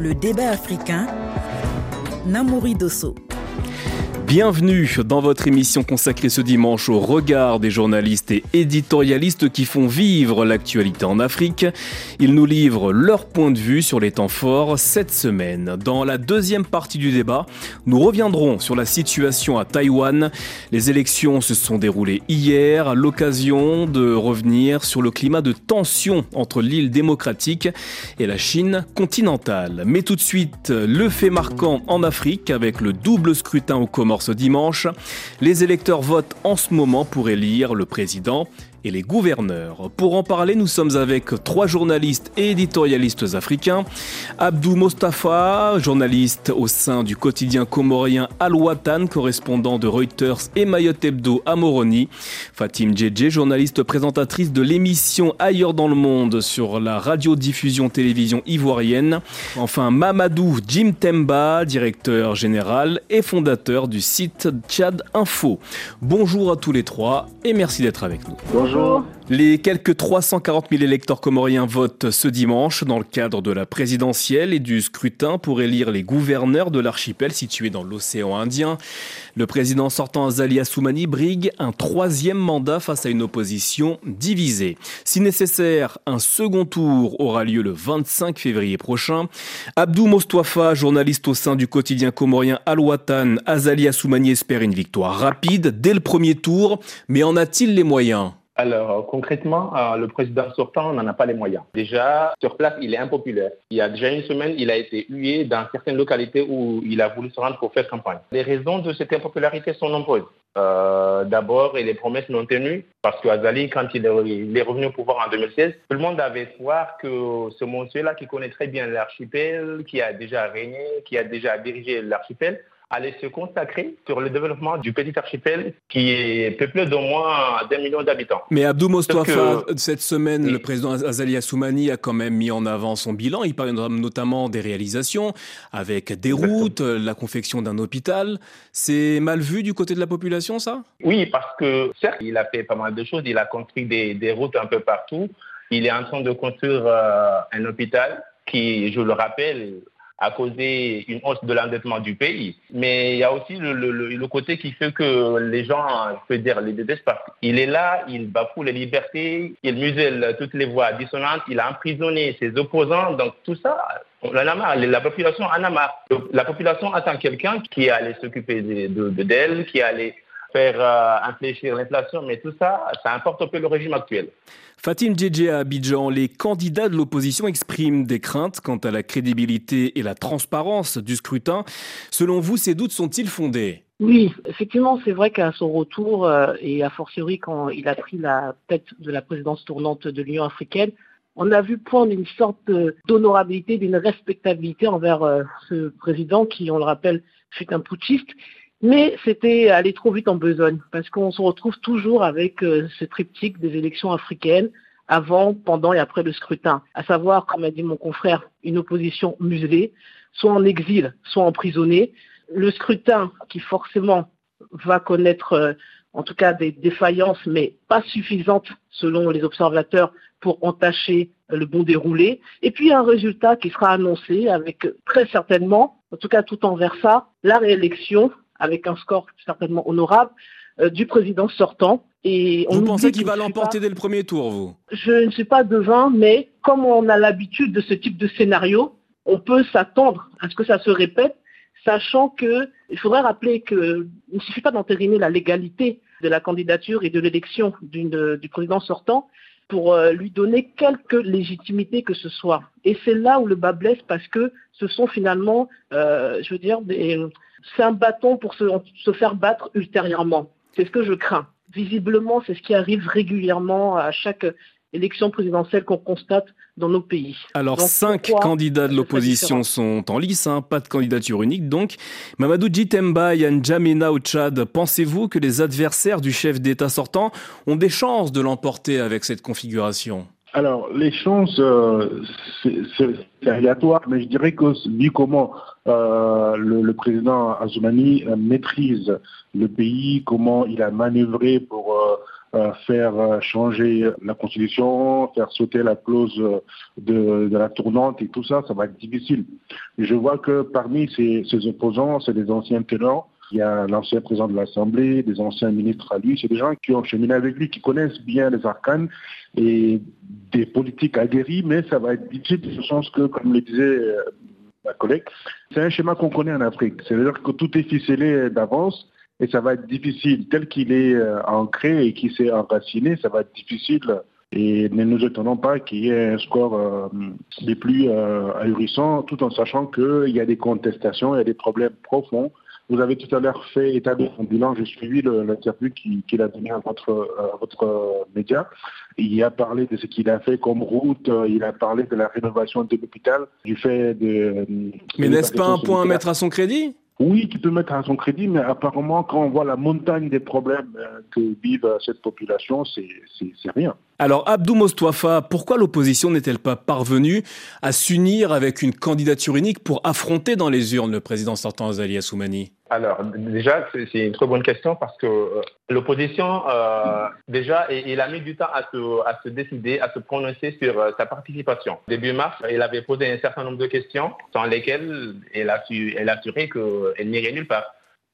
Le débat africain, Namouri Dosso. Bienvenue dans votre émission consacrée ce dimanche au regard des journalistes et éditorialistes qui font vivre l'actualité en Afrique. Ils nous livrent leur point de vue sur les temps forts cette semaine. Dans la deuxième partie du débat, nous reviendrons sur la situation à Taïwan. Les élections se sont déroulées hier l'occasion de revenir sur le climat de tension entre l'île démocratique et la Chine continentale. Mais tout de suite, le fait marquant en Afrique avec le double scrutin au Comores ce dimanche. Les électeurs votent en ce moment pour élire le président et les gouverneurs. Pour en parler, nous sommes avec trois journalistes et éditorialistes africains. Abdou Mostafa, journaliste au sein du quotidien comorien Al-Watan, correspondant de Reuters et Mayotte Hebdo à Moroni. Fatim Djedje, journaliste présentatrice de l'émission Ailleurs dans le monde sur la radiodiffusion télévision ivoirienne. Enfin, Mamadou Jim Temba, directeur général et fondateur du site Tchad Info. Bonjour à tous les trois et merci d'être avec nous. Les quelques 340 000 électeurs comoriens votent ce dimanche dans le cadre de la présidentielle et du scrutin pour élire les gouverneurs de l'archipel situé dans l'océan Indien. Le président sortant Azali Assoumani brigue un troisième mandat face à une opposition divisée. Si nécessaire, un second tour aura lieu le 25 février prochain. Abdou Mostwafa, journaliste au sein du quotidien comorien Al-Watan, Azali Assoumani espère une victoire rapide dès le premier tour, mais en a-t-il les moyens? Alors, concrètement, euh, le président sortant n'en a pas les moyens. Déjà, sur place, il est impopulaire. Il y a déjà une semaine, il a été hué dans certaines localités où il a voulu se rendre pour faire campagne. Les raisons de cette impopularité sont nombreuses. Euh, D'abord, les promesses non tenues, parce qu'Azali, quand il est, revenu au pouvoir en 2016, tout le monde avait espoir que ce monsieur-là, qui connaît très bien l'archipel, qui a déjà régné, qui a déjà dirigé l'archipel, allait se consacrer sur le développement du petit archipel qui est peuplé d'au moins d'un million d'habitants. Mais Abdou Mostafa, cette semaine, le président Azali Assoumani a quand même mis en avant son bilan. Il parle notamment des réalisations avec des routes, la confection d'un hôpital. C'est mal vu du côté de la population, ça? Oui, parce que certes, il a fait pas mal de choses. Il a construit des, routes un peu partout. Il est en train de construire euh, un hôpital qui, je le rappelle, a causé une hausse de l'endettement du pays. Mais il y a aussi le, le, le, côté qui fait que les gens, je peux dire, les détestent parce qu'il est là, il bafoue les libertés, il muselle toutes les voix dissonantes, il a emprisonné ses opposants. Donc tout ça, on en a marre. La population en a marre. La population attend quelqu'un qui allait s'occuper d'elle, de, qui allait faire euh, infléchir l'inflation, mais tout ça, ça importe un peu le régime actuel. Fatim Djedje à Abidjan, les candidats de l'opposition expriment des craintes quant à la crédibilité et la transparence du scrutin. Selon vous, ces doutes sont-ils fondés? Oui, effectivement, c'est vrai qu'à son retour, euh, et a fortiori quand il a pris la tête de la présidence tournante de l'Union africaine, on a vu poindre une sorte d'honorabilité, d'une respectabilité envers euh, ce président qui, on le rappelle, fut un putschiste. Mais c'était aller trop vite en besogne, parce qu'on se retrouve toujours avec euh, ce triptyque des élections africaines, avant, pendant et après le scrutin. À savoir, comme a dit mon confrère, une opposition muselée, soit en exil, soit emprisonnée. Le scrutin qui forcément va connaître euh, en tout cas des défaillances, mais pas suffisantes selon les observateurs pour entacher le bon déroulé. Et puis un résultat qui sera annoncé avec très certainement, en tout cas tout envers ça, la réélection avec un score certainement honorable euh, du président sortant. Et vous pensez qu'il va l'emporter dès le premier tour, vous? Je ne suis pas devin, mais comme on a l'habitude de ce type de scénario, on peut s'attendre à ce que ça se répète, sachant que il faudrait rappeler qu'il ne suffit pas d'entériner la légalité de la candidature et de l'élection du président sortant pour euh, lui donner quelque légitimité que ce soit. Et c'est là où le bas blesse parce que ce sont finalement, euh, je veux dire, des, c'est un bâton pour se, faire battre ultérieurement. C'est ce que je crains. Visiblement, c'est ce qui arrive régulièrement à chaque élection présidentielle qu'on constate dans nos pays. Alors, cinq candidats de l'opposition sont en lice, hein, pas de candidature unique donc. Mamadou Djitemba et N'Djamena au Tchad, pensez-vous que les adversaires du chef d'État sortant ont des chances de l'emporter avec cette configuration? Alors, les chances, euh, c'est aléatoire, mais je dirais que vu comment euh, le, président Azoumani euh, maîtrise le pays, comment il a manœuvré pour faire changer la constitution, faire sauter la clause de, la tournante et tout ça, ça va être difficile. je vois que parmi ces, ces opposants, c'est des anciens ténors il y a l'ancien président de l'Assemblée, des anciens ministres à lui. C'est des gens qui ont cheminé avec lui, qui connaissent bien les arcanes et des politiques aguerries, mais ça va être difficile de ce sens que, comme le disait euh, ma collègue, c'est un schéma qu'on connaît en Afrique. C'est-à-dire que tout est ficelé d'avance et ça va être difficile. Tel qu'il est euh, ancré et qui s'est enraciné, ça va être difficile. Et ne nous étonnons pas qu'il y ait un score euh, des plus ahurissants, tout en sachant qu'il y a des contestations, il y a des problèmes profonds vous avez tout à l'heure fait état de son bilan. J'ai suivi l'interview qu'il a donné à votre, votre média. Il a parlé de ce qu'il a fait comme route. Il a parlé de la rénovation de l'hôpital, du fait de. Mais n'est-ce pas un point à mettre à son crédit? Oui, qui peut mettre à son crédit, mais apparemment, quand on voit la montagne des problèmes euh, que vivent cette population, c'est rien. Alors, Abdou Mostwafa, pourquoi l'opposition n'est-elle pas parvenue à s'unir avec une candidature unique pour affronter dans les urnes le président sortant Azali Assoumani? Alors, déjà, c'est une très bonne question parce que euh, l'opposition, euh, déjà, il a mis du temps à se, décider, à se prononcer sur euh, sa participation. Début mars, il avait posé un certain nombre de questions sans lesquelles elle a, su, elle a assuré qu'elle n'irait nulle part.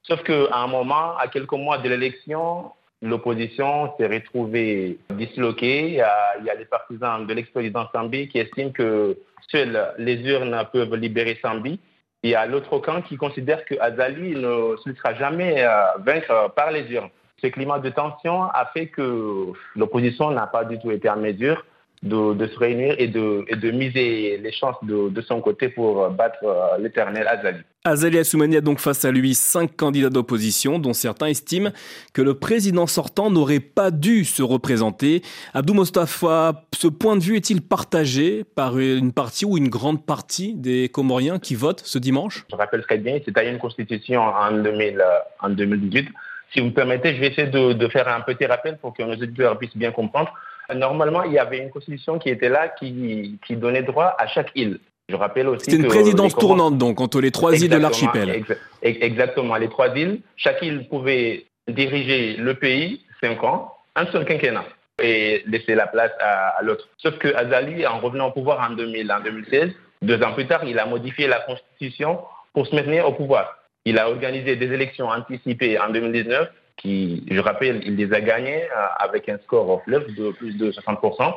Sauf qu'à un moment, à quelques mois de l'élection, l'opposition s'est retrouvée disloquée. Il y, a, il des partisans de l'ex-président Sambi qui estiment que seules les urnes peuvent libérer Sambi il y a l'autre camp qui considère que Azali ne se sera jamais euh, vaincre par les urnes. Ce climat de tension a fait que l'opposition n'a pas du tout été en mesure de, se réunir et de, de, miser les chances de, son côté pour battre euh, l'éternel Azali. Azali Assoumani a donc face à lui cinq candidats d'opposition, dont certains estiment que le président sortant n'aurait pas dû se représenter. Abdou Mostafa, ce point de vue est-il partagé par une partie ou une grande partie des Comoriens qui votent ce dimanche? Je rappelle très bien, c'était une constitution en, 2000, en 2018. Si vous me permettez, je vais essayer de, faire un petit rappel pour que nos auditeurs puissent bien comprendre. Normalement, il y avait une constitution qui était là qui donnait droit à chaque île. Je rappelle aussi. C'était une présidence tournante, donc, entre les trois îles de l'archipel. exactement, les trois îles. Chaque île pouvait diriger le pays, cinq ans, un seul quinquennat, et laisser la place à, l'autre. Sauf que Azali, en revenant au pouvoir en, 2000, en 2016, deux ans plus tard, il a modifié la constitution pour se maintenir au pouvoir. Il a organisé des élections anticipées en 2019 qui, je rappelle, il les a gagnés euh, avec un score of love de plus de 60%.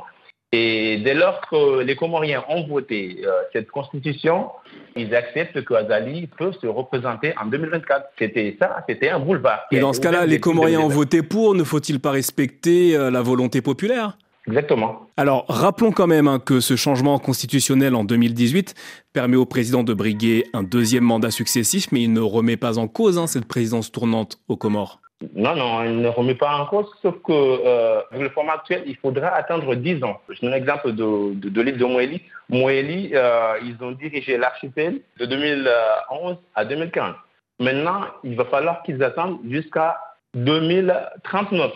Et dès lors que les Comoriens ont voté euh, cette constitution, ils acceptent que Azali peut se représenter en 2024. C'était ça, c'était un boulevard. Et dans ce cas-là, les Comoriens ont voté pour, ne faut-il pas respecter euh, la volonté populaire? Exactement. Alors, rappelons quand même hein, que ce changement constitutionnel en 2018 permet au président de briguer un deuxième mandat successif, mais il ne remet pas en cause hein, cette présidence tournante aux Comores. Non, non, il ne remet pas en cause, sauf que euh, avec le format actuel, il faudra attendre 10 ans. Je donne un exemple de, de, l'île de Moélie. Moélie, euh, ils ont dirigé l'archipel de 2011 à 2015. Maintenant, il va falloir qu'ils attendent jusqu'à 2039.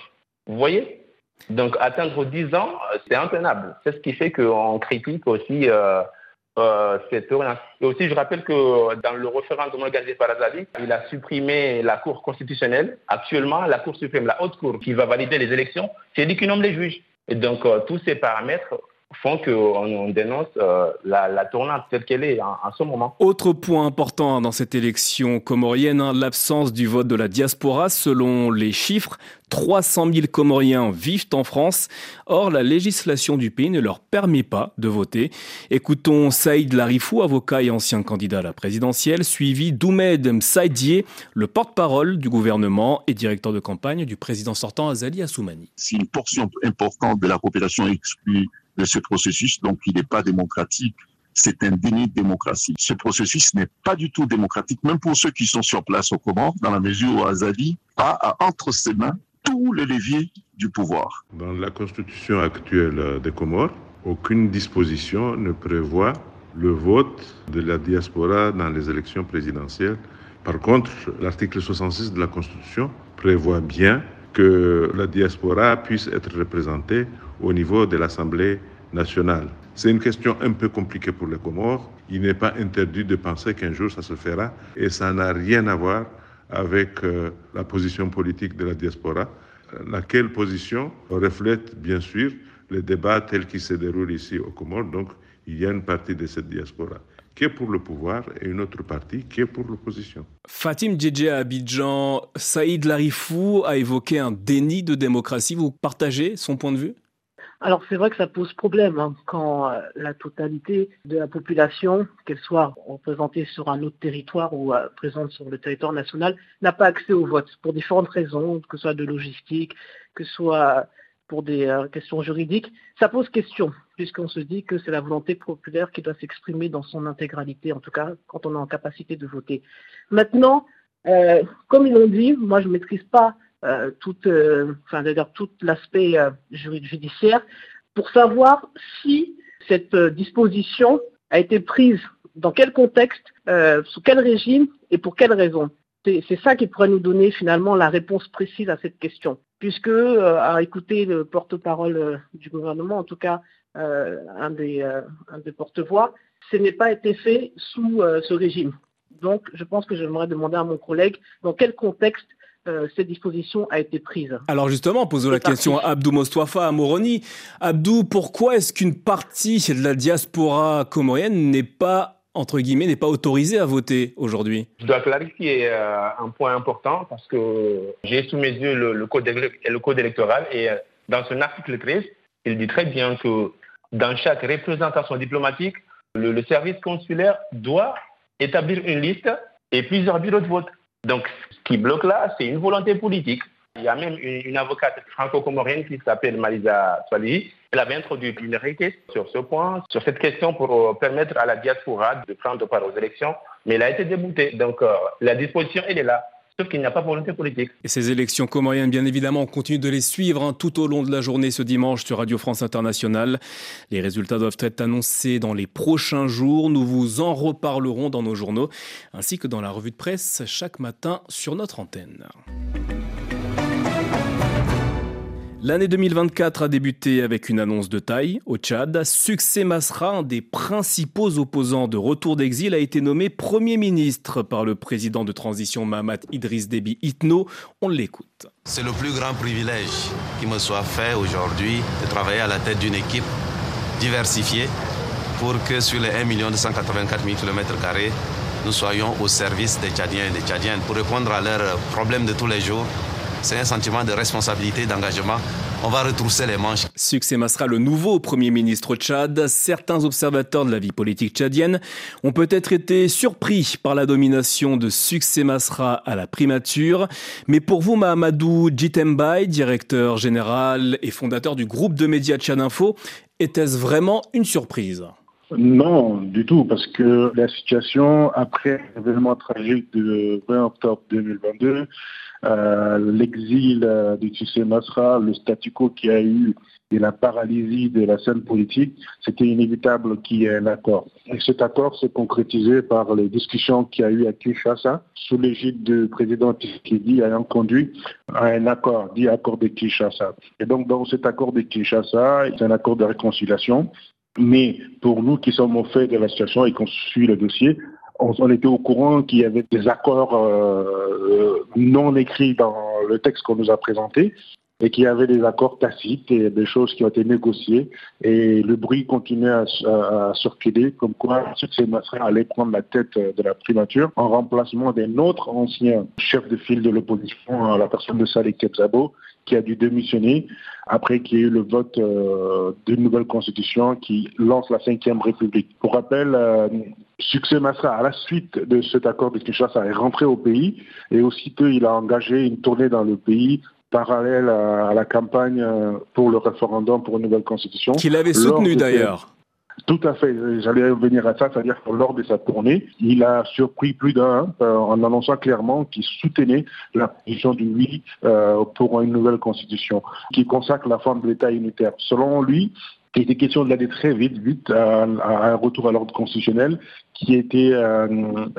Vous voyez? Donc, attendre 10 ans, c'est intenable. C'est ce qui fait qu'on critique aussi euh, euh, Et aussi, je rappelle que dans le référendum organisé par Azali, il a supprimé la Cour constitutionnelle. Actuellement, la Cour suprême, la haute Cour qui va valider les élections, c'est lui qui nomme les juges. Et donc, euh, tous ces paramètres font qu'on dénonce euh, la, la, tournante telle qu'elle est en, ce moment. Autre point important dans cette élection comorienne, hein, l'absence du vote de la diaspora. Selon les chiffres, 300 000 Comoriens vivent en France. Or, la législation du pays ne leur permet pas de voter. Écoutons Saïd Larifou, avocat et ancien candidat à la présidentielle, suivi d'Oumed Msaïdier, le porte-parole du gouvernement et directeur de campagne du président sortant Azali Assoumani. Si une portion importante de la population exclue de ce processus, donc il n'est pas démocratique. C'est un déni de démocratie. Ce processus n'est pas du tout démocratique, même pour ceux qui sont sur place au Comores, dans la mesure où Azali a entre ses mains tous les leviers du pouvoir. Dans la constitution actuelle des Comores, aucune disposition ne prévoit le vote de la diaspora dans les élections présidentielles. Par contre, l'article 66 de la Constitution prévoit bien que la diaspora puisse être représentée au niveau de l'Assemblée nationale. C'est une question un peu compliquée pour les Comores. Il n'est pas interdit de penser qu'un jour ça se fera et ça n'a rien à voir avec euh, la position politique de la diaspora. laquelle position reflète bien sûr les débats tels qu'ils se déroulent ici au Comores. Donc, il y a une partie de cette diaspora qui est pour le pouvoir et une autre partie qui est pour l'opposition. Fatim Djedje à Abidjan, Saïd Larifou a évoqué un déni de démocratie. Vous partagez son point de vue? Alors c'est vrai que ça pose problème hein, quand euh, la totalité de la population, qu'elle soit représentée sur un autre territoire ou euh, présente sur le territoire national, n'a pas accès au vote pour différentes raisons, que ce soit de logistique, que ce soit pour des euh, questions juridiques. Ça pose question, puisqu'on se dit que c'est la volonté populaire qui doit s'exprimer dans son intégralité, en tout cas quand on est en capacité de voter. Maintenant, comme ils l'ont dit, moi je ne maîtrise pas euh, tout, euh, enfin, tout l'aspect euh, judiciaire pour savoir si cette disposition a été prise dans quel contexte, sous quel régime et pour quelles raisons. C'est ça qui pourrait nous donner finalement la réponse précise à cette question. Puisque, à écouter le porte-parole du gouvernement, en tout cas un des, un des porte-voix, ce n'est pas été fait sous ce régime. Donc, je pense que j'aimerais demander à mon collègue dans quel contexte euh, cette disposition a été prise. Alors justement, posons la question à Abdou Mostwafa, à Moroni. Abdou, pourquoi est-ce qu'une partie de la diaspora comorienne n'est pas entre guillemets, n'est pas autorisée à voter aujourd'hui Je dois clarifier euh, un point important parce que j'ai sous mes yeux le, code, le code électoral et euh, dans son article 13, il dit très bien que dans chaque représentation diplomatique, le service consulaire doit établir une liste et plusieurs bureaux de vote. Donc, ce qui bloque là, c'est une volonté politique. Il y a même une, avocate franco-comorienne qui s'appelle Malisa Swali. Elle avait introduit une réalité sur ce point, sur cette question pour euh, permettre à la diaspora de prendre part aux élections, mais elle a été déboutée. Donc, euh, la disposition, elle est là sauf qu'il n'y a pas volonté politique. Et ces élections comoriennes, bien évidemment, on continue de les suivre hein, tout au long de la journée ce dimanche sur Radio France Internationale. Les résultats doivent être annoncés dans les prochains jours. Nous vous en reparlerons dans nos journaux, ainsi que dans la revue de presse chaque matin sur notre antenne. L'année 2024 a débuté avec une annonce de taille au Tchad. Succès Masra, un des principaux opposants de retour d'exil, a été nommé Premier ministre par le président de transition Mahamat Idriss Déby Itno. On l'écoute. C'est le plus grand privilège qui me soit fait aujourd'hui de travailler à la tête d'une équipe diversifiée pour que sur les 1 284 000 km, nous soyons au service des Tchadiens et des Tchadiennes pour répondre à leurs problèmes de tous les jours c'est un sentiment de responsabilité, d'engagement. On va retrousser les manches. Succès Masra, le nouveau Premier ministre Tchad. Certains observateurs de la vie politique tchadienne ont peut-être été surpris par la domination de Succès Masra à la primature. Mais pour vous, Mahamadou Jitembai, directeur général et fondateur du groupe de médias Tchad Info, était-ce vraiment une surprise? Non, du tout, parce que la situation après l'événement tragique du 20 octobre 2022 euh, l'exil euh, de Tissé Masra, le statu quo qu'il y a eu et la paralysie de la scène politique, c'était inévitable qu'il y ait un accord. Et cet accord s'est concrétisé par les discussions qu'il y a eu à Kinshasa, sous l'égide du président Tshisekedi ayant conduit à un accord, dit accord de Kinshasa. Et donc, dans cet accord de Kinshasa, c'est un accord de réconciliation. Mais pour nous qui sommes au fait de la situation et qu'on suit le dossier, on, était au courant qu'il y avait des accords euh, non écrits dans le texte qu'on nous a présenté et qu'il y avait des accords tacites et des choses qui ont été négociées. Et le bruit continuait à, circuler, comme quoi Succès Masra allait prendre la tête de la primature en remplacement d'un autre ancien chef de file de l'opposition, la personne de Saleh Kebzabo, qui a dû démissionner après qu'il y ait eu le vote euh, d'une nouvelle constitution qui lance la Ve République. Pour rappel, euh, Succès Masra, à la suite de cet accord de Kinshasa, est rentré au pays et aussitôt il a engagé une tournée dans le pays parallèle à, la campagne euh, pour le référendum pour une nouvelle constitution. Qu'il avait soutenu d'ailleurs. Tout à fait, j'allais revenir à ça, c'est-à-dire que lors de sa tournée, il a surpris plus d'un euh, en annonçant clairement qu'il soutenait la position du oui euh, pour une nouvelle constitution qui consacre la forme de l'État unitaire. Selon lui, il était question de l'aller très vite, vite à, un retour à l'ordre constitutionnel qui était, euh,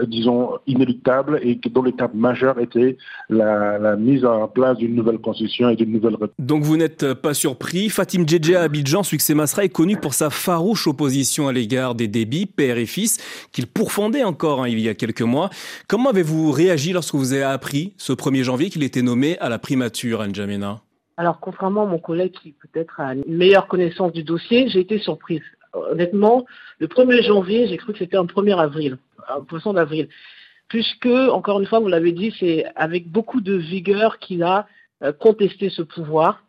disons, inéluctable et dont l'étape majeure était la, mise en place d'une nouvelle constitution et d'une nouvelle... Donc vous n'êtes pas surpris. Fatim Djedje à Abidjan, Succès Masra, est connu pour sa farouche opposition à l'égard des débits, père et fils, qu'il pourfondait encore hein, il y a quelques mois. Comment avez-vous réagi lorsque vous avez appris ce 1er janvier qu'il était nommé à la primature, N'Djamena Alors, contrairement à mon collègue qui peut-être a une meilleure connaissance du dossier, j'ai été surprise. Honnêtement, le 1er janvier, j'ai cru que c'était un 1er avril, un poisson d'avril. Puisque, encore une fois, vous l'avez dit, c'est avec beaucoup de vigueur qu'il a euh, contesté ce pouvoir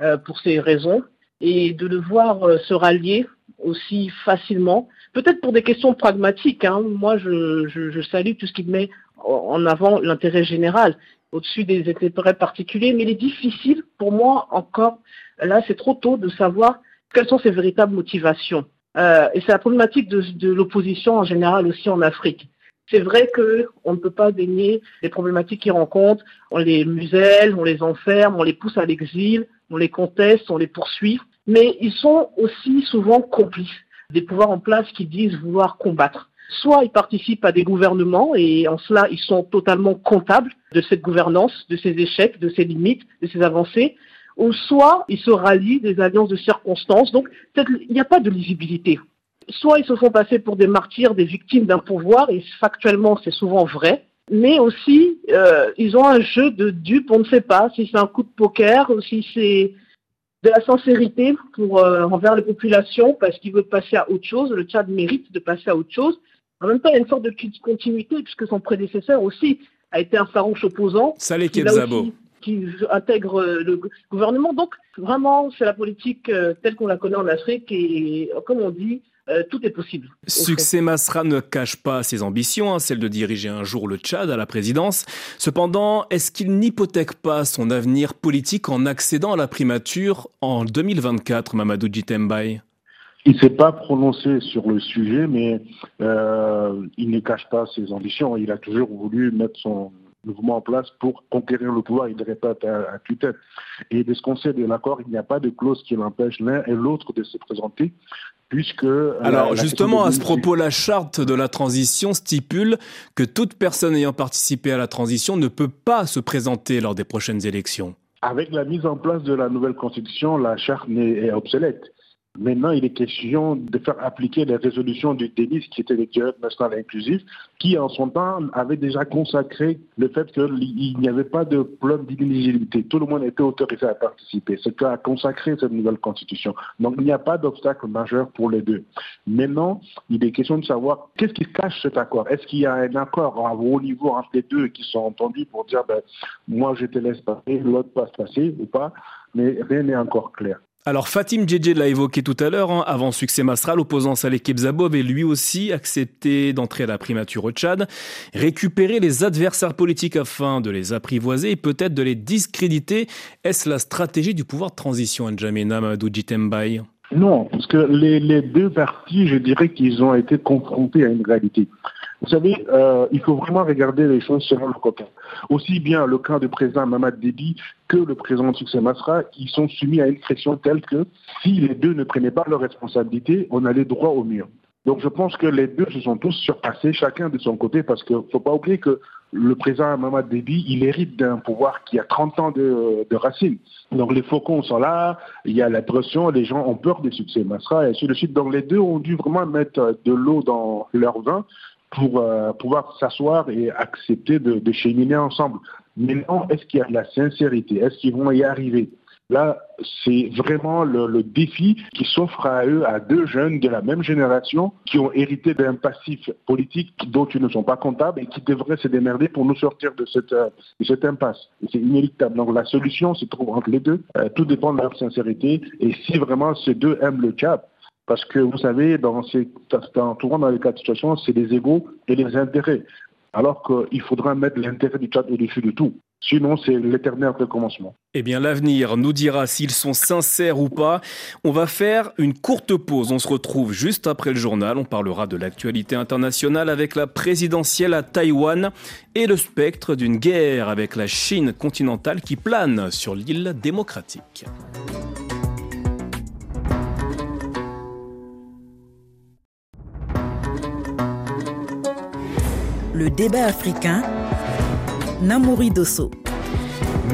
euh, pour ces raisons. Et de le voir euh, se rallier aussi facilement, peut-être pour des questions pragmatiques. Hein. Moi, je, je, je salue tout ce qui met en avant l'intérêt général au-dessus des intérêts particuliers, mais il est difficile pour moi encore, là c'est trop tôt de savoir quelles sont ses véritables motivations. Euh, et c'est la problématique de, de l'opposition en général aussi en Afrique. C'est vrai qu'on ne peut pas dénier les problématiques qu'ils rencontrent. On les muselle, on les enferme, on les pousse à l'exil, on les conteste, on les poursuit. Mais ils sont aussi souvent complices des pouvoirs en place qui disent vouloir combattre. Soit ils participent à des gouvernements et en cela ils sont totalement comptables de cette gouvernance, de ses échecs, de ses limites, de ses avancées, ou soit ils se rallient des alliances de circonstances. Donc il n'y a pas de lisibilité. Soit ils se font passer pour des martyrs, des victimes d'un pouvoir, et factuellement c'est souvent vrai, mais aussi euh, ils ont un jeu de dupes, on ne sait pas si c'est un coup de poker ou si c'est de la sincérité euh, envers les populations parce qu'il veut passer à autre chose. Le Tchad mérite de passer à autre chose. En même temps, il y a une sorte de continuité puisque son prédécesseur aussi a été un farouche opposant. Saleh Kebzabo. Qui intègre euh, le gouvernement. Donc, vraiment, c'est la politique euh, telle qu'on la connaît en Afrique et, comme on dit, euh, tout est possible. Succès Masra ne cache pas ses ambitions, hein, celle de diriger un jour le Tchad à la présidence. Cependant, est-ce qu'il n'hypothèque pas son avenir politique en accédant à la primature en 2024, Mamadou Djitembaï il ne s'est pas prononcé sur le sujet, mais euh, il ne cache pas ses ambitions. Il a toujours voulu mettre son mouvement en place pour conquérir le pouvoir. Il répète à, à tue-tête. Et de ce qu'on sait de l'accord, il n'y a pas de clause qui l'empêche l'un et l'autre de se présenter. Puisque, euh, Alors justement, à ce propos, la charte de la transition stipule que toute personne ayant participé à la transition ne peut pas se présenter lors des prochaines élections. Avec la mise en place de la nouvelle constitution, la charte est obsolète. Maintenant, il est question de faire appliquer les résolutions du DENIS, qui était le dialogue national inclusif, qui en son temps avait déjà consacré le fait qu'il n'y avait pas de problème d'inéligibilité. Tout le monde était autorisé à participer. C'est ce qu'a consacré cette nouvelle constitution. Donc, il n'y a pas d'obstacle majeur pour les deux. Maintenant, il est question de savoir qu'est-ce qui cache cet accord. Est-ce qu'il y a un accord à haut niveau entre les deux qui sont entendus pour dire, ben, moi je te laisse passer, l'autre passe passer ou pas, mais rien n'est encore clair. Alors Fatim Djedje l'a évoqué tout à l'heure, hein, avant succès Masra, l'opposant Saleh Kebzabo avait lui aussi accepté d'entrer à la primature au Tchad, récupérer les adversaires politiques afin de les apprivoiser et peut-être de les discréditer. Est-ce la stratégie du pouvoir de transition, N'Djamena Mamadou Djitembaï Non, parce que les, les deux partis, je dirais qu'ils ont été confrontés à une réalité. Vous savez, euh, il faut vraiment regarder les choses selon le côté. Aussi bien le cas du président Mamad Déby que le président Succès Masra, ils sont soumis à une pression telle que si les deux ne prenaient pas leurs responsabilités, on allait droit au mur. Donc je pense que les deux se sont tous surpassés, chacun de son côté, parce qu'il ne faut pas oublier que le président Mamad Déby, il hérite d'un pouvoir qui a 30 ans de, de, racines. Donc les faucons sont là, il y a la pression, les gens ont peur des succès Masra, et ainsi de suite. Donc les deux ont dû vraiment mettre de l'eau dans leur vin pour euh, pouvoir s'asseoir et accepter de, cheminer ensemble. Maintenant, est-ce qu'il y a de la sincérité? Est-ce qu'ils vont y arriver? Là, c'est vraiment le, défi qui s'offre à eux, à deux jeunes de la même génération qui ont hérité d'un passif politique dont ils ne sont pas comptables et qui devraient se démerder pour nous sortir de cette, cette impasse. C'est inéluctable. Donc la solution se trouve entre les deux. Euh, tout dépend de leur sincérité. Et si vraiment ces deux aiment le cap, parce que vous savez, dans, ces, dans, dans les cas de situation, c'est les égaux et les intérêts. Alors qu'il faudra mettre l'intérêt du Tchad au-dessus de tout. Sinon, c'est l'éternel recommencement. Eh bien, l'avenir nous dira s'ils sont sincères ou pas. On va faire une courte pause. On se retrouve juste après le journal. On parlera de l'actualité internationale avec la présidentielle à Taïwan et le spectre d'une guerre avec la Chine continentale qui plane sur l'île démocratique. Le débat africain, Namouri Dosso.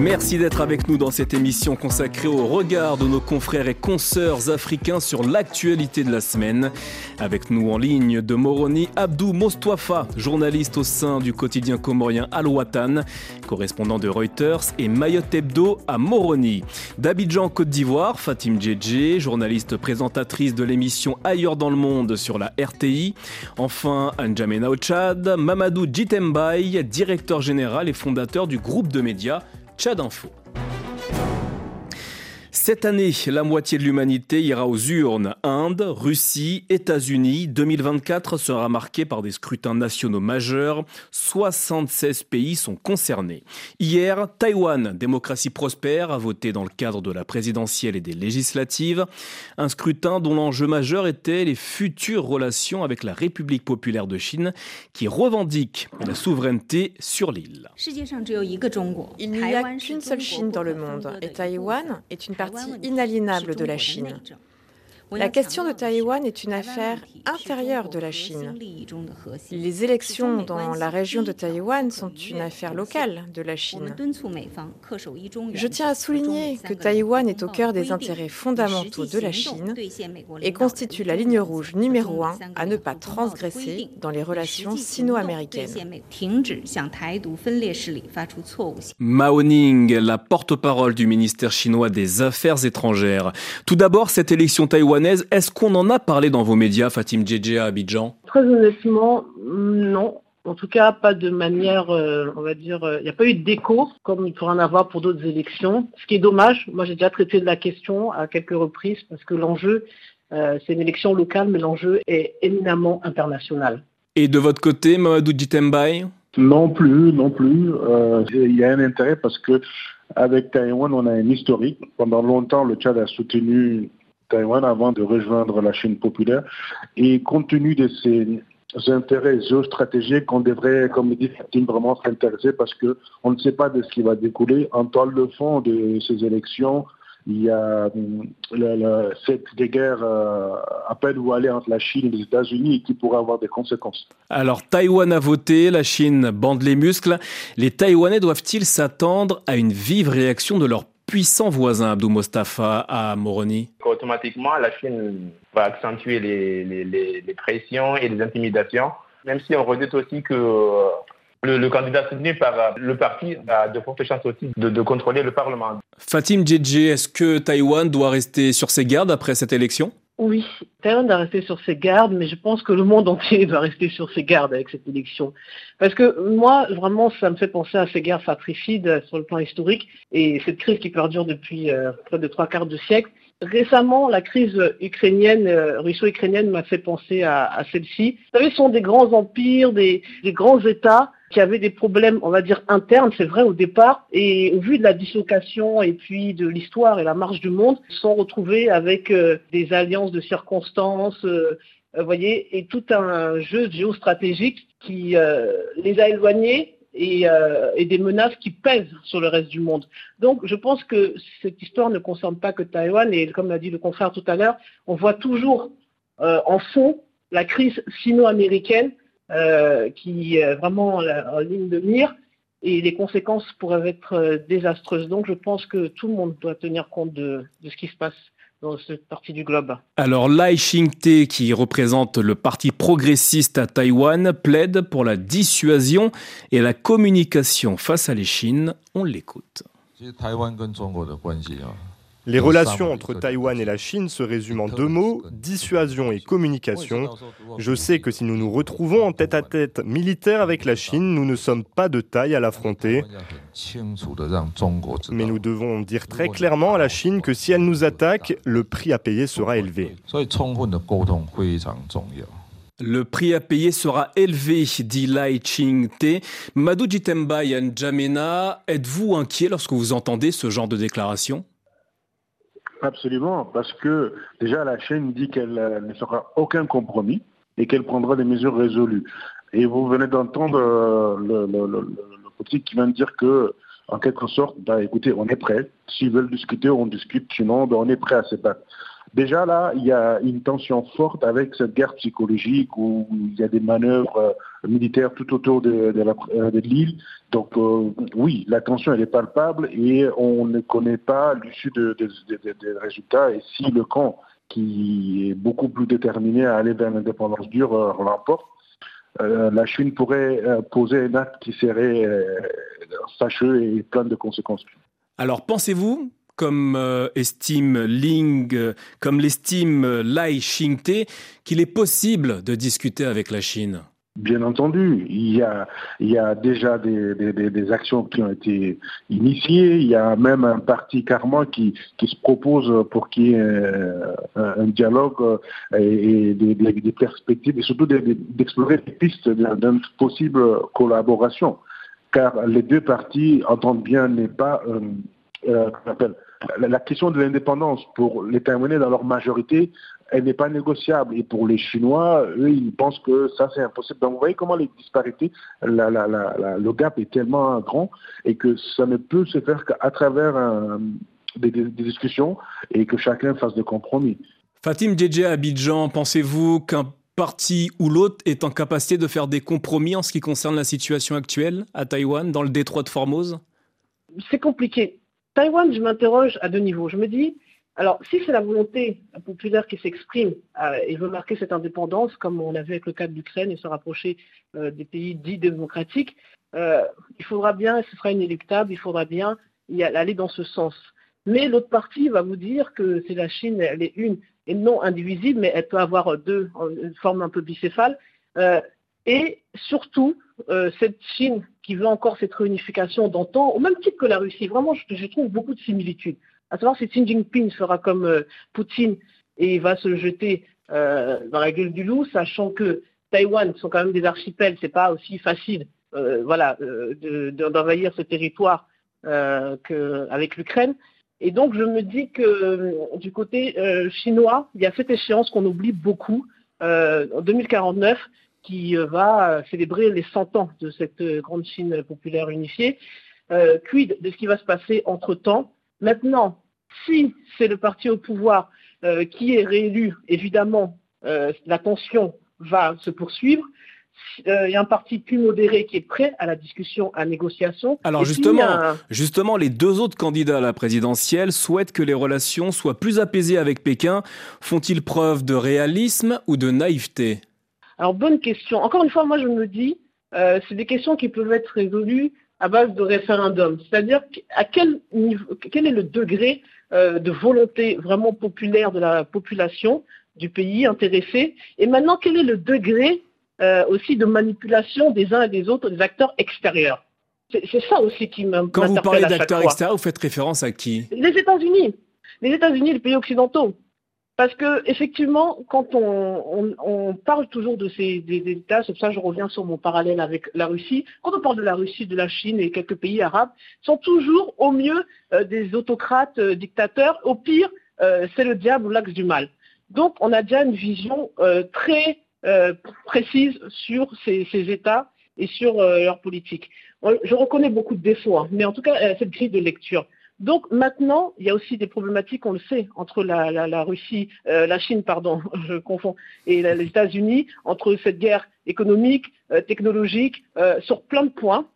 Merci d'être avec nous dans cette émission consacrée au regard de nos confrères et consoeurs africains sur l'actualité de la semaine. Avec nous en ligne de Moroni, Abdou Mostwafa, journaliste au sein du quotidien comorien Al-Watan, correspondant de Reuters, et Mayotte Hebdo à Moroni. D'Abidjan, Côte d'Ivoire, Fatim Djedje, journaliste présentatrice de l'émission Ailleurs dans le monde sur la RTI. Enfin, Anjamena au Tchad, Mamadou Djitembaï, directeur général et fondateur du groupe de médias Tchad Info. Cette année, la moitié de l'humanité ira aux urnes. Inde, Russie, États-Unis. 2024 sera marqué par des scrutins nationaux majeurs. 76 pays sont concernés. Hier, Taïwan, démocratie prospère, a voté dans le cadre de la présidentielle et des législatives. Un scrutin dont l'enjeu majeur était les futures relations avec la République populaire de Chine, qui revendique la souveraineté sur l'île. Il n'y a qu'une seule Chine dans le monde et Taïwan est une partie inaliénable de la Chine. La question de Taïwan est une affaire intérieure de la Chine. Les élections dans la région de Taïwan sont une affaire locale de la Chine. Je tiens à souligner que Taïwan est au cœur des intérêts fondamentaux de la Chine et constitue la ligne rouge numéro un à ne pas transgresser dans les relations sino-américaines. Mao Ning, la porte-parole du ministère chinois des Affaires étrangères. Tout d'abord, cette élection taïwanaise est-ce qu'on en a parlé dans vos médias, Fatim Djedje à Abidjan? Très honnêtement, non. En tout cas, pas de manière, euh, on va dire, euh, il n'y a pas eu d'écho comme il pourrait en avoir pour d'autres élections. Ce qui est dommage, moi j'ai déjà traité de la question à quelques reprises parce que l'enjeu, euh, c'est une élection locale, mais l'enjeu est éminemment international. Et de votre côté, Mamadou Djitembaï Non plus, non plus. Il y a un intérêt parce que avec Taïwan, on a un historique. Pendant longtemps, le Tchad a soutenu Taïwan avant de rejoindre la Chine populaire. Et compte tenu de ces intérêts géostratégiques, on devrait, comme dit Fatim, vraiment s'intéresser parce qu'on ne sait pas de ce qui va découler. En toile de fond de ces élections, il y a hum, cette guerre euh, à peine où aller entre la Chine et les États-Unis qui pourrait avoir des conséquences. Alors Taïwan a voté, la Chine bande les muscles. Les Taïwanais doivent-ils s'attendre à une vive réaction de leur puissant voisin, Abdou Mostafa, à Moroni Automatiquement, la Chine va accentuer les, pressions et les intimidations, même si on redoute aussi que euh, le, candidat soutenu par euh, le parti a de fortes chances aussi de, contrôler le Parlement. Fatim Djedje, est-ce que Taïwan doit rester sur ses gardes après cette élection? Oui, Taïwan doit rester sur ses gardes, mais je pense que le monde entier doit rester sur ses gardes avec cette élection. Parce que moi, vraiment, ça me fait penser à ces guerres fratricides sur le plan historique et cette crise qui perdure depuis euh, près de trois quarts de siècle. Récemment, la crise ukrainienne, euh, russo-ukrainienne m'a fait penser à, celle-ci. Vous savez, ce sont des grands empires, des, grands États qui avaient des problèmes, on va dire, internes, c'est vrai, au départ. Et au vu de la dislocation et puis de l'histoire et la marche du monde, ils sont retrouvés avec euh, des alliances de circonstances, euh, vous voyez, et tout un jeu géostratégique qui les a éloignés euh, et, des menaces qui pèsent sur le reste du monde. Donc je pense que cette histoire ne concerne pas que Taïwan et comme l'a dit le confrère tout à l'heure, on voit toujours euh, en fond la crise sino-américaine euh, qui est vraiment en ligne de mire et les conséquences pourraient être désastreuses. Donc je pense que tout le monde doit tenir compte de ce qui se passe dans cette partie du globe. Alors Lai Ching-te, qui représente le parti progressiste à Taïwan, plaide pour la dissuasion et la communication face à la Chine. On l'écoute. Les relations entre Taïwan et la Chine se résument en deux mots, dissuasion et communication. Je sais que si nous nous retrouvons en tête-à-tête militaire avec la Chine, nous ne sommes pas de taille à l'affronter. Mais nous devons dire très clairement à la Chine que si elle nous attaque, le prix à payer sera élevé. Le prix à payer sera élevé, dit Lai Ching-te. Madou Jitemba Jamena, êtes-vous inquiet lorsque vous entendez ce genre de déclaration? Absolument, parce que déjà la Chine dit qu'elle euh, ne fera aucun compromis et qu'elle prendra des mesures résolues. Et vous venez d'entendre euh, le, le, petit qui vient de dire que, en quelque sorte, bah, écoutez, on est prêt. S'ils veulent discuter, on discute. Sinon, bah, on est prêt à se battre. Déjà là, il y a une tension forte avec cette guerre psychologique où il y a des manœuvres euh, militaires tout autour de, de l'île. Donc oui, la tension elle est palpable et on ne connaît pas l'issue des résultats. Et si le camp qui est beaucoup plus déterminé à aller vers l'indépendance dure l'emporte, euh, la Chine pourrait euh, poser un acte qui serait euh, fâcheux et plein de conséquences. Alors pensez-vous comme estime Ling, comme l'estime Lai Xingte, qu'il est possible de discuter avec la Chine Bien entendu, il y a, déjà des, actions qui ont été initiées. Il y a même un parti Karma qui, se propose pour qu'il y ait euh, un, dialogue euh, et, des, perspectives et surtout d'explorer des pistes d'une possible collaboration. Car les deux partis entendent bien n'est pas, euh, euh la, question de l'indépendance pour les terminer dans leur majorité elle n'est pas négociable. Et pour les Chinois, eux, ils pensent que ça, c'est impossible. Donc, vous voyez comment les disparités, le gap est tellement grand et que ça ne peut se faire qu'à travers des, discussions et que chacun fasse des compromis. Fatim Djedje Abidjan, pensez-vous qu'un parti ou l'autre est en capacité de faire des compromis en ce qui concerne la situation actuelle à Taïwan, dans le détroit de Formose? C'est compliqué. Taïwan, je m'interroge à deux niveaux. Je me dis, alors, si c'est la volonté populaire qui s'exprime euh, et veut marquer cette indépendance, comme on l'a vu avec le cas de l'Ukraine et se rapprocher euh, des pays dits démocratiques, euh, il faudra bien, ce sera inéluctable, il faudra bien y aller dans ce sens. Mais l'autre partie va vous dire que c'est la Chine, elle est une et non indivisible, mais elle peut avoir deux, une forme un peu bicéphale. Et surtout, cette Chine qui veut encore cette réunification d'antan, au même titre que la Russie, vraiment, je trouve beaucoup de similitudes à savoir si Xi Jinping fera comme euh, Poutine et va se jeter euh, dans la gueule du loup, sachant que Taïwan sont quand même des archipels, c'est pas aussi facile, euh, voilà, d'envahir ce territoire qu'avec l'Ukraine. Et donc je me dis que du côté chinois, il y a cette échéance qu'on oublie beaucoup en 2049 qui va célébrer les 100 ans de cette grande Chine populaire unifiée. quid de ce qui va se passer entre temps Maintenant, si c'est le parti au pouvoir euh, qui est réélu, évidemment, euh, la tension va se poursuivre. Euh, il y a un parti plus modéré qui est prêt à la discussion, à la négociation. Alors justement, justement, les deux autres candidats à la présidentielle souhaitent que les relations soient plus apaisées avec Pékin. Font-ils preuve de réalisme ou de naïveté? Alors bonne question. Encore une fois, moi je me dis, c'est des questions qui peuvent être résolues à base de référendum. C'est-à-dire à quel, niveau, quel est le degré euh, de volonté vraiment populaire de la population du pays intéressé? Et maintenant quel est le degré euh, aussi de manipulation des uns et des autres, des acteurs extérieurs? C'est ça aussi qui m'interpelle. Quand vous parlez d'acteurs extérieurs, vous faites référence à qui? Les États-Unis. Les États-Unis, les pays occidentaux. Parce que effectivement, quand on, parle toujours de ces États, c'est pour ça que je reviens sur mon parallèle avec la Russie. Quand on parle de la Russie, de la Chine et quelques pays arabes, sont toujours au mieux euh, des autocrates euh, dictateurs, au pire, euh, c'est le diable ou l'axe du mal. Donc, on a déjà une vision très précise sur ces, États et sur leur politique. Je reconnais beaucoup de défauts, hein, mais en tout cas, cette grille de lecture. Donc maintenant, il y a aussi des problématiques, on le sait, entre la, Russie, euh, la Chine, pardon, je confonds, et les États-Unis, entre cette guerre économique, euh, technologique, euh, sur plein de points.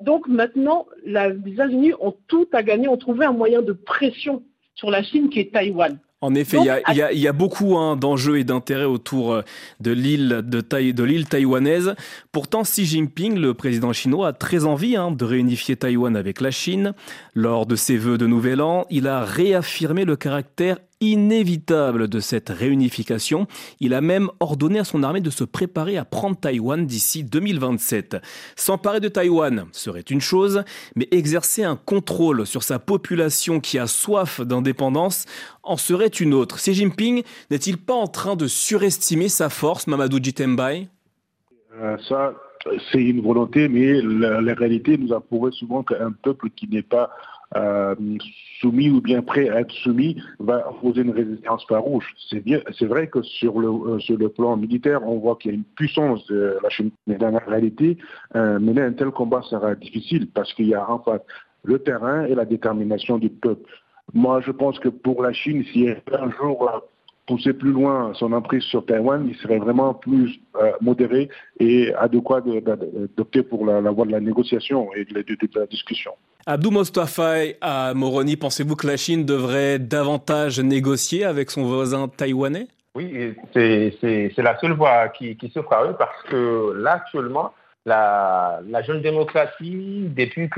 donc maintenant, les États-Unis ont tout à gagner, ont trouvé un moyen de pression sur la Chine qui est Taïwan. En effet, il y, a beaucoup hein, d'enjeux et d'intérêts autour euh, de l'île de, l'île taïwanaise. Pourtant, Xi Jinping, le président chinois, a très envie hein, de réunifier Taïwan avec la Chine. Lors de ses vœux de Nouvel An, il a réaffirmé le caractère inévitable de cette réunification. Il a même ordonné à son armée de se préparer à prendre Taïwan d'ici 2027. S'emparer de Taïwan serait une chose, mais exercer un contrôle sur sa population qui a soif d'indépendance en serait une autre. Xi Jinping n'est-il pas en train de surestimer sa force, Mamadou Jitembai euh, Ça, c'est une volonté, mais la, réalité nous a prouvé souvent qu'un peuple qui n'est pas euh, soumis ou bien prêt à être soumis va opposer une résistance farouche. C'est vrai que sur le euh, sur le plan militaire, on voit qu'il y a une puissance de la Chine, mais dans la réalité, euh, mener un tel combat sera difficile parce qu'il y a en fait le terrain et la détermination du peuple. Moi, je pense que pour la Chine, si un jour pousser plus loin son emprise sur Taïwan, il serait vraiment plus euh, modéré et adéquat d'opter pour la, voie de la négociation et de, la discussion. Abdou Mostafa à Moroni, pensez-vous que la Chine devrait davantage négocier avec son voisin taïwanais? Oui, c'est la seule voie qui, qui s'offre à eux parce que là, actuellement, la, jeune démocratie, depuis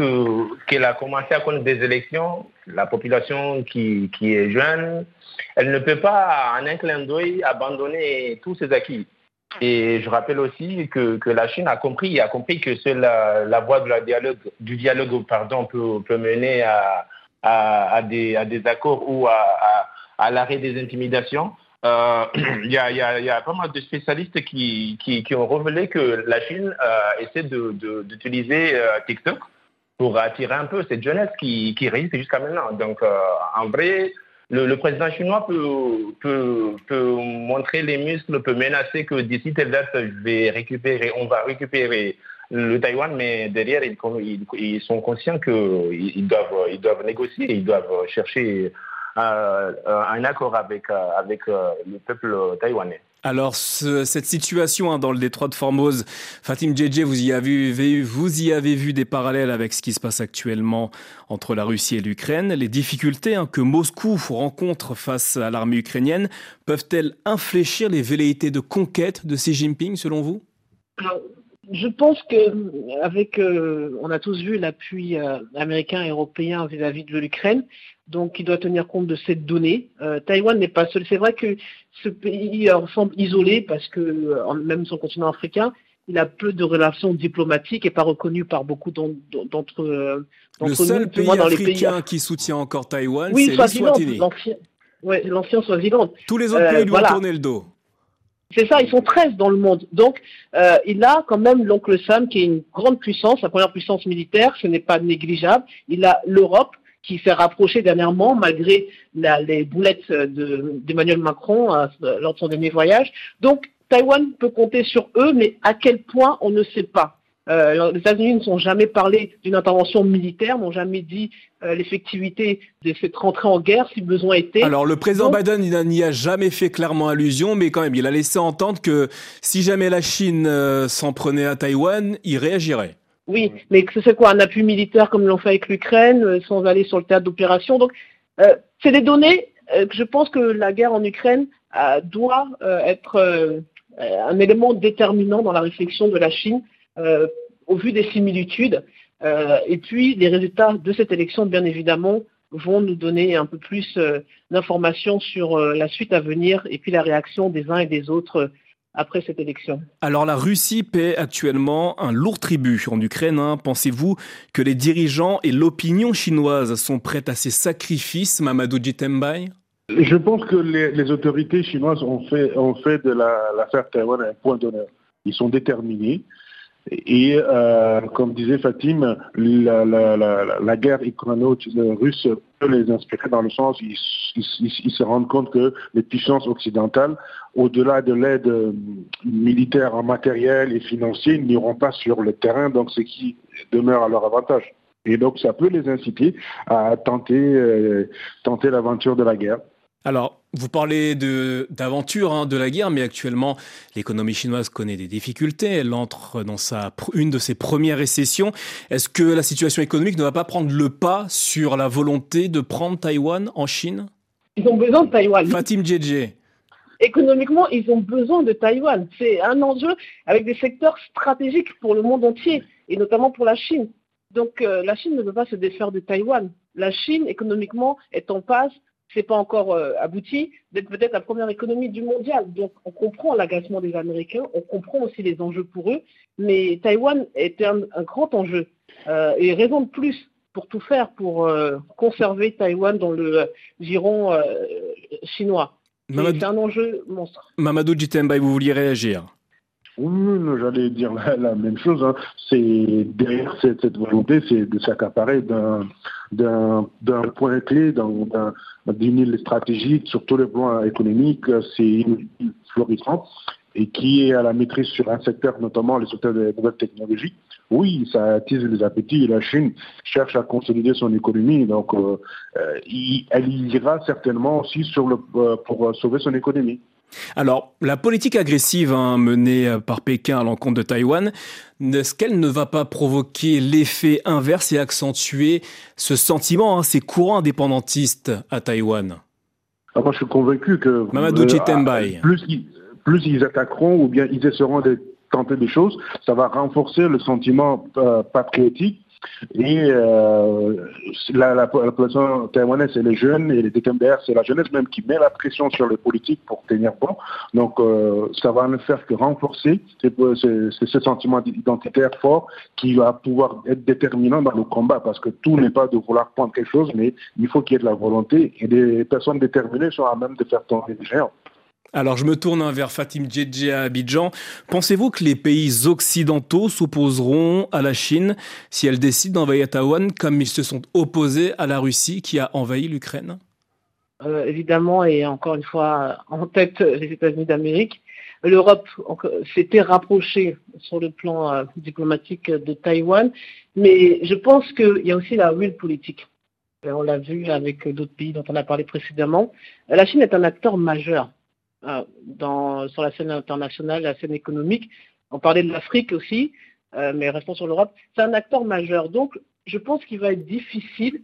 qu'elle a commencé à connaître des élections, la population qui, qui, est jeune, elle ne peut pas, en un clin d'œil, abandonner tous ses acquis. Et je rappelle aussi que, la Chine a compris, a compris que seule la, voie dialogue, du dialogue pardon, peut, peut mener à, à, des, à, des, accords ou à, à l'arrêt des intimidations. Euh, il y, a, y, a, pas mal de spécialistes qui, qui, ont révélé que la Chine euh, essaie d'utiliser de, euh, TikTok pour attirer un peu cette jeunesse qui, qui résiste jusqu'à maintenant. Donc, en vrai, le, président chinois peut, peut, peut, montrer les muscles, peut menacer que d'ici telle date, je vais récupérer, on va récupérer le Taïwan, mais derrière, ils, ils sont conscients qu'ils doivent, ils doivent négocier, ils doivent chercher euh, un accord avec, avec euh, le peuple taïwanais. Alors, cette situation hein, dans le détroit de Formose, Fatim Djedje, vous y, avez vous y avez vu des parallèles avec ce qui se passe actuellement entre la Russie et l'Ukraine. Les difficultés hein, que Moscou rencontre face à l'armée ukrainienne peuvent-elles infléchir les velléités de conquête de Xi Jinping, selon vous? Je pense que avec, on a tous vu l'appui américain et européen vis-à-vis -vis de l'Ukraine donc il doit tenir compte de cette donnée. Euh, Taïwan n'est pas seul. C'est vrai que ce pays semble isolé parce que euh, même son continent africain, il a peu de relations diplomatiques et pas reconnu par beaucoup d'entre euh, Le seul pays africain qui soutient encore Taïwan, c'est l'Eswatini. Ouais, l'ancien Swaziland. Tous les autres pays lui ont tourné le dos. C'est ça, ils sont 13 dans le monde. Donc, il a quand même l'oncle Sam qui est une grande puissance, la première puissance militaire, ce n'est pas négligeable. Il a l'Europe, qui s'est rapproché dernièrement, malgré les boulettes d'Emmanuel Macron euh, lors de son dernier voyage. Donc, Taïwan peut compter sur eux, mais à quel point, on ne sait pas. Euh, les États-Unis ne sont jamais parlé d'une intervention militaire, n'ont jamais dit euh, l'effectivité de cette rentrée en guerre si besoin était. Alors le président Biden n'y a jamais fait clairement allusion, mais quand même il a laissé entendre que si jamais la Chine s'en prenait à Taïwan, il réagirait. Oui, mais c'est quoi un appui militaire comme l'ont fait avec l'Ukraine, euh, sans aller sur le théâtre d'opération. Donc, euh, c'est des données euh, que je pense que la guerre en Ukraine doit être un élément déterminant dans la réflexion de la Chine au vu des similitudes. et puis, les résultats de cette élection, bien évidemment, vont nous donner un peu plus d'informations sur la suite à venir et puis la réaction des uns et des autres après cette élection. Alors la Russie paie actuellement un lourd tribut en Ukraine. Hein. Pensez-vous que les dirigeants et l'opinion chinoise sont prêts à ces sacrifices, Mamadou Jitembai Je pense que les, autorités chinoises ont fait, ont fait de l'affaire la, Taïwan un point d'honneur. Ils sont déterminés. Et euh, comme disait Fatim, la, guerre russe peut les inspirer dans le sens ils, ils, se rendent compte que les puissances occidentales, au-delà de l'aide militaire en matériel et financier, n'iront pas sur le terrain, donc ce qui demeure à leur avantage. Et donc ça peut les inciter à tenter, euh, tenter l'aventure de la guerre. Alors, vous parlez d'aventure hein, de la guerre, mais actuellement, l'économie chinoise connaît des difficultés. Elle entre dans sa, une de ses premières récessions. Est-ce que la situation économique ne va pas prendre le pas sur la volonté de prendre Taïwan en Chine? Ils ont besoin de Taïwan. Fatim Djedje. Économiquement, ils ont besoin de Taïwan. C'est un enjeu avec des secteurs stratégiques pour le monde entier, et notamment pour la Chine. Donc, euh, la Chine ne peut pas se défaire de Taïwan. La Chine, économiquement, est en passe c'est pas encore euh, abouti, d'être peut-être la première économie du mondial. Donc on comprend l'agacement des Américains, on comprend aussi les enjeux pour eux, mais Taïwan est un, grand enjeu euh, et raison de plus pour tout faire pour euh, conserver Taïwan dans le giron chinois. C'est un enjeu monstre. Mamadou Jitemba, vous vouliez réagir? Oui, j'allais dire la, même chose. Hein. C'est derrière cette, volonté, c'est de s'accaparer d'un point clé, d'une île stratégique sur tous les plans économiques. C'est une florissante et qui est à la maîtrise sur un secteur, notamment le secteur des nouvelles technologies, oui, ça attise les appétits. La Chine cherche à consolider son économie, donc euh, euh, elle ira certainement aussi euh, pour sauver son économie. Alors, la politique agressive hein, menée par Pékin à l'encontre de Taïwan, est-ce qu'elle ne va pas provoquer l'effet inverse et accentuer ce sentiment, hein, ces courants indépendantistes à Taïwan. Ah, Moi, je suis convaincu que... Mamadou euh, plus, plus ils attaqueront ou bien ils essaieront de tenter des choses, ça va renforcer le sentiment euh, patriotique et euh, la, la, population taïwanaise, c'est les jeunes et les DKMDR, c'est la jeunesse même qui met la pression sur les politiques pour tenir bon. Donc, euh, ça va ne faire que renforcer ce sentiment identitaire fort qui va pouvoir être déterminant dans le combat parce que tout n'est pas de vouloir prendre quelque chose, mais il faut qu'il y ait de la volonté et des personnes déterminées sont à même de faire tomber les géants. Alors je me tourne vers Fatim Djedje à Abidjan. Pensez-vous que les pays occidentaux s'opposeront à la Chine si elle décide d'envahir Taïwan comme ils se sont opposés à la Russie qui a envahi l'Ukraine? Euh, Évidemment, et encore une fois en tête les États-Unis d'Amérique. L'Europe s'était rapprochée sur le plan euh, diplomatique de Taïwan, mais je pense qu'il y a aussi la will politique. On l'a vu avec d'autres pays dont on a parlé précédemment. La Chine est un acteur majeur euh, dans, sur la scène internationale, la scène économique. On parlait de l'Afrique aussi, euh, mais restons sur l'Europe. C'est un acteur majeur. Donc, je pense qu'il va être difficile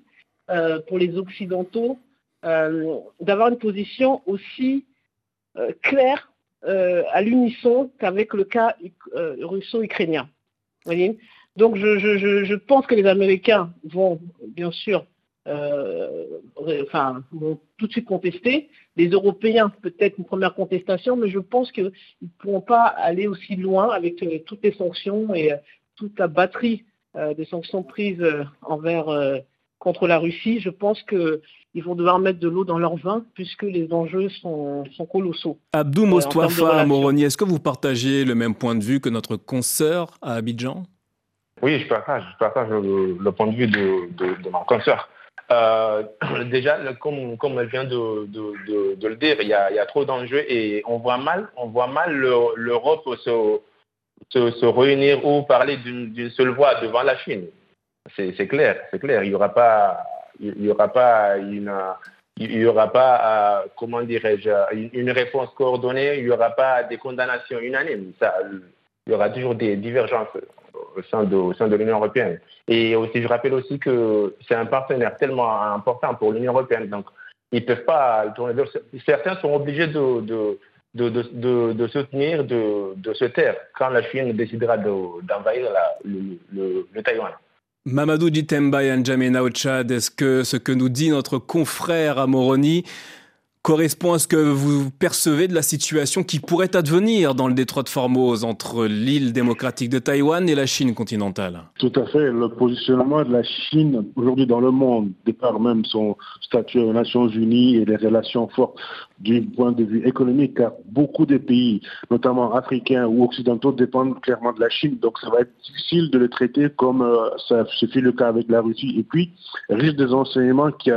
euh, pour les Occidentaux d'avoir une position aussi claire à l'unisson qu'avec le cas russo-ukrainien. Donc, je, pense que les Américains vont, bien sûr, euh, enfin, vont tout de suite contester. Les Européens, peut-être une première contestation, mais je pense qu'ils ne pourront pas aller aussi loin avec euh, toutes les sanctions et euh, toute la batterie des sanctions prises envers contre la Russie. Je pense qu'ils vont devoir mettre de l'eau dans leur vin puisque les enjeux sont, colossaux. Abdou Mostouafa Moroni, est-ce que vous partagez le même point de vue que notre consoeur à Abidjan? Oui, je partage, je partage le, point de vue de, de, de mon consoeur. Euh, déjà, comme, comme elle vient de, le dire, il y a, trop d'enjeux et on voit mal, on voit mal l'Europe se, réunir ou parler d'une seule voix devant la Chine. C'est clair, c'est clair. Il n'y aura pas, une, réponse coordonnée. Il n'y aura pas des condamnations unanimes. Il y aura toujours des divergences au sein de, sein de l'Union européenne. Et aussi, je rappelle aussi que c'est un partenaire tellement important pour l'Union européenne. Donc, ils ne peuvent pas tourner. Certains sont obligés de, de, de, de soutenir, de, se taire quand la Chine décidera d'envahir le, le, le, Taïwan. Mamadou Ditemba et N'Djamena au Tchad, est-ce que ce que nous dit notre confrère à Moroni correspond à ce que vous percevez de la situation qui pourrait advenir dans le détroit de Formose entre l'île démocratique de Taïwan et la Chine continentale Tout à fait. Le positionnement de la Chine aujourd'hui dans le monde, départ même son statut aux Nations Unies et les relations fortes du point de vue économique, car beaucoup de pays, notamment africains ou occidentaux, dépendent clairement de la Chine. Donc ça va être difficile de les traiter comme euh, ça se fait le cas avec la Russie. Et puis, risque des enseignements qui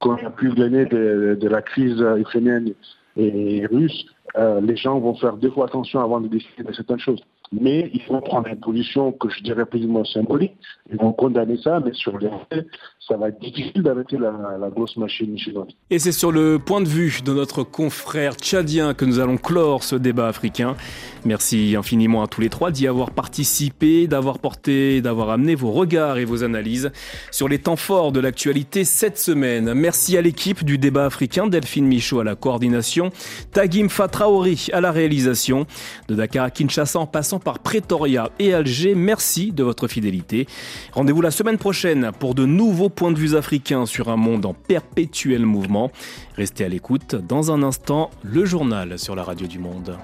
qu'on a pu gagner de, de, la crise ukrainienne et russe, euh, les gens vont faire deux fois attention avant de décider de certaines choses mais ils vont prendre une position que je dirais plus ou moins symbolique. Ils vont condamner ça, mais sur les faits, ça va être difficile d'arrêter la, grosse machine chinoise. Et c'est sur le point de vue de notre confrère tchadien que nous allons clore ce débat africain. Merci infiniment à tous les trois d'y avoir participé, d'avoir porté, d'avoir amené vos regards et vos analyses sur les temps forts de l'actualité cette semaine. Merci à l'équipe du débat africain, Delphine Michaud à la coordination, Tagim Fatraori à la réalisation, de Dakar à Kinshasa en par Pretoria et Alger. Merci de votre fidélité. Rendez-vous la semaine prochaine pour de nouveaux points de vue africains sur un monde en perpétuel mouvement. Restez à l'écoute. Dans un instant, le journal sur la radio du monde.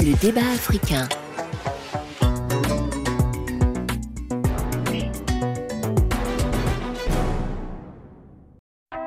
Le débat africain.